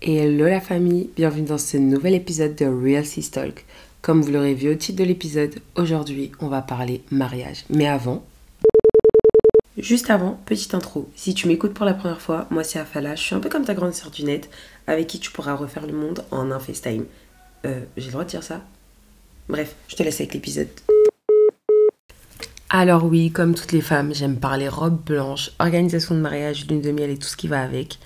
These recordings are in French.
Et hello la famille, bienvenue dans ce nouvel épisode de Real Sis Talk. Comme vous l'aurez vu au titre de l'épisode, aujourd'hui on va parler mariage. Mais avant, Juste avant, petite intro. Si tu m'écoutes pour la première fois, moi c'est Afala, je suis un peu comme ta grande sœur du avec qui tu pourras refaire le monde en un FaceTime. Euh, j'ai le droit de dire ça? Bref, je te laisse avec l'épisode. Alors oui, comme toutes les femmes, j'aime parler robe blanche, organisation de mariage, lune de miel et tout ce qui va avec.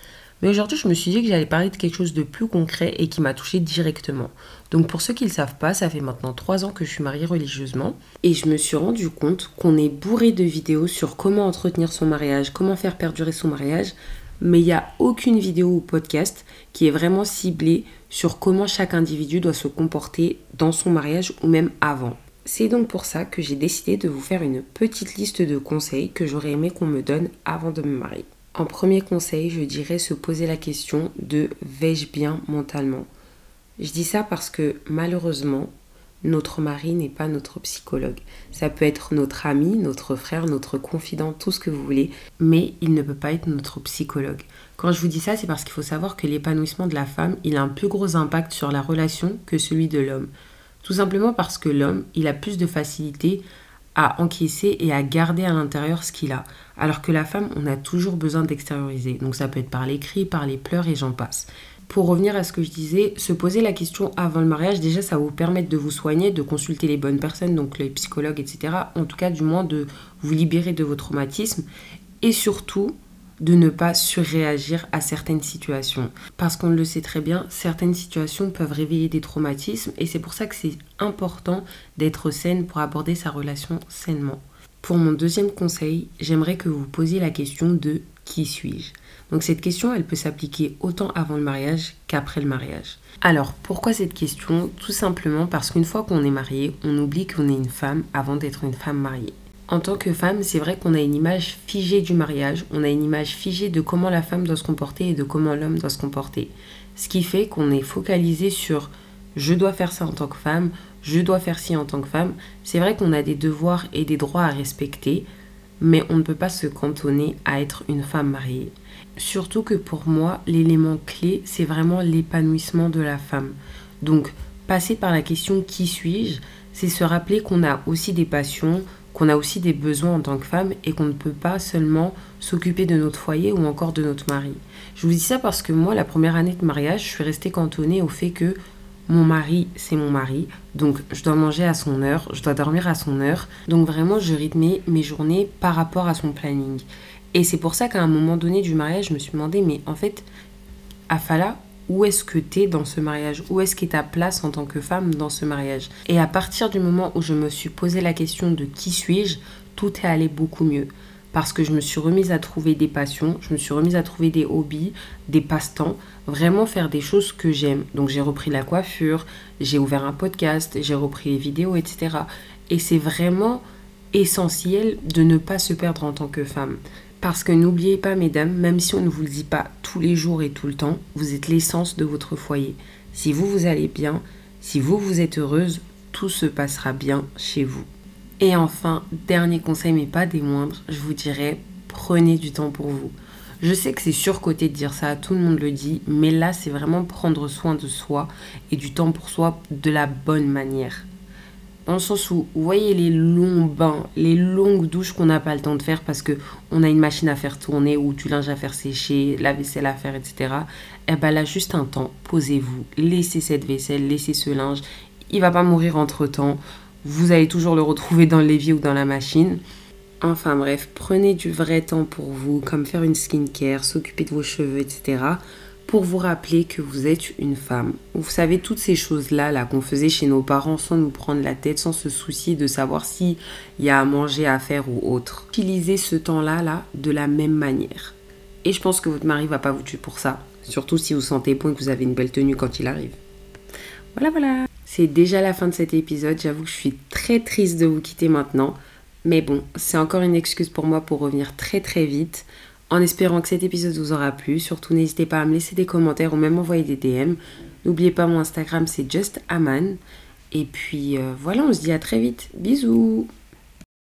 Mais aujourd'hui, je me suis dit que j'allais parler de quelque chose de plus concret et qui m'a touchée directement. Donc pour ceux qui ne le savent pas, ça fait maintenant trois ans que je suis mariée religieusement et je me suis rendu compte qu'on est bourré de vidéos sur comment entretenir son mariage, comment faire perdurer son mariage, mais il n'y a aucune vidéo ou podcast qui est vraiment ciblée sur comment chaque individu doit se comporter dans son mariage ou même avant. C'est donc pour ça que j'ai décidé de vous faire une petite liste de conseils que j'aurais aimé qu'on me donne avant de me marier. En premier conseil, je dirais se poser la question de vais-je bien mentalement? Je dis ça parce que malheureusement, notre mari n'est pas notre psychologue. Ça peut être notre ami, notre frère, notre confident, tout ce que vous voulez, mais il ne peut pas être notre psychologue. Quand je vous dis ça, c'est parce qu'il faut savoir que l'épanouissement de la femme, il a un plus gros impact sur la relation que celui de l'homme. Tout simplement parce que l'homme, il a plus de facilité à encaisser et à garder à l'intérieur ce qu'il a. Alors que la femme, on a toujours besoin d'extérioriser. Donc ça peut être par les cris, par les pleurs et j'en passe. Pour revenir à ce que je disais, se poser la question avant le mariage, déjà ça va vous permettre de vous soigner, de consulter les bonnes personnes, donc les psychologues, etc. En tout cas, du moins de vous libérer de vos traumatismes. Et surtout, de ne pas surréagir à certaines situations. Parce qu'on le sait très bien, certaines situations peuvent réveiller des traumatismes et c'est pour ça que c'est important d'être saine pour aborder sa relation sainement. Pour mon deuxième conseil, j'aimerais que vous posiez la question de qui suis-je? Donc cette question, elle peut s'appliquer autant avant le mariage qu'après le mariage. Alors, pourquoi cette question? Tout simplement parce qu'une fois qu'on est marié, on oublie qu'on est une femme avant d'être une femme mariée en tant que femme, c'est vrai qu'on a une image figée du mariage, on a une image figée de comment la femme doit se comporter et de comment l'homme doit se comporter. Ce qui fait qu'on est focalisé sur je dois faire ça en tant que femme, je dois faire ci en tant que femme. C'est vrai qu'on a des devoirs et des droits à respecter, mais on ne peut pas se cantonner à être une femme mariée. Surtout que pour moi, l'élément clé, c'est vraiment l'épanouissement de la femme. Donc, passer par la question qui suis-je, c'est se rappeler qu'on a aussi des passions, qu'on a aussi des besoins en tant que femme et qu'on ne peut pas seulement s'occuper de notre foyer ou encore de notre mari. Je vous dis ça parce que moi, la première année de mariage, je suis restée cantonnée au fait que mon mari, c'est mon mari, donc je dois manger à son heure, je dois dormir à son heure, donc vraiment je rythmais mes journées par rapport à son planning. Et c'est pour ça qu'à un moment donné du mariage, je me suis demandé, mais en fait, Afala, où est-ce que tu dans ce mariage? Où est-ce qu'est ta place en tant que femme dans ce mariage? Et à partir du moment où je me suis posé la question de qui suis-je, tout est allé beaucoup mieux. Parce que je me suis remise à trouver des passions, je me suis remise à trouver des hobbies, des passe-temps, vraiment faire des choses que j'aime. Donc j'ai repris la coiffure, j'ai ouvert un podcast, j'ai repris les vidéos, etc. Et c'est vraiment essentiel de ne pas se perdre en tant que femme. Parce que n'oubliez pas, mesdames, même si on ne vous le dit pas tous les jours et tout le temps, vous êtes l'essence de votre foyer. Si vous, vous allez bien, si vous, vous êtes heureuse, tout se passera bien chez vous. Et enfin, dernier conseil, mais pas des moindres, je vous dirais, prenez du temps pour vous. Je sais que c'est surcoté de dire ça, tout le monde le dit, mais là, c'est vraiment prendre soin de soi et du temps pour soi de la bonne manière. Dans le sens où, vous voyez les longs bains, les longues douches qu'on n'a pas le temps de faire parce que on a une machine à faire tourner ou du linge à faire sécher, la vaisselle à faire, etc. Eh ben là, juste un temps, posez-vous, laissez cette vaisselle, laissez ce linge. Il va pas mourir entre temps. Vous allez toujours le retrouver dans l'évier ou dans la machine. Enfin bref, prenez du vrai temps pour vous, comme faire une skincare, s'occuper de vos cheveux, etc pour vous rappeler que vous êtes une femme. Vous savez, toutes ces choses-là là, qu'on faisait chez nos parents sans nous prendre la tête, sans se soucier de savoir s'il y a à manger à faire ou autre. Utilisez ce temps-là là, de la même manière. Et je pense que votre mari va pas vous tuer pour ça. Surtout si vous sentez bon et que vous avez une belle tenue quand il arrive. Voilà, voilà. C'est déjà la fin de cet épisode. J'avoue que je suis très triste de vous quitter maintenant. Mais bon, c'est encore une excuse pour moi pour revenir très très vite en espérant que cet épisode vous aura plu. Surtout, n'hésitez pas à me laisser des commentaires ou même envoyer des DM. N'oubliez pas, mon Instagram, c'est justaman. Et puis euh, voilà, on se dit à très vite. Bisous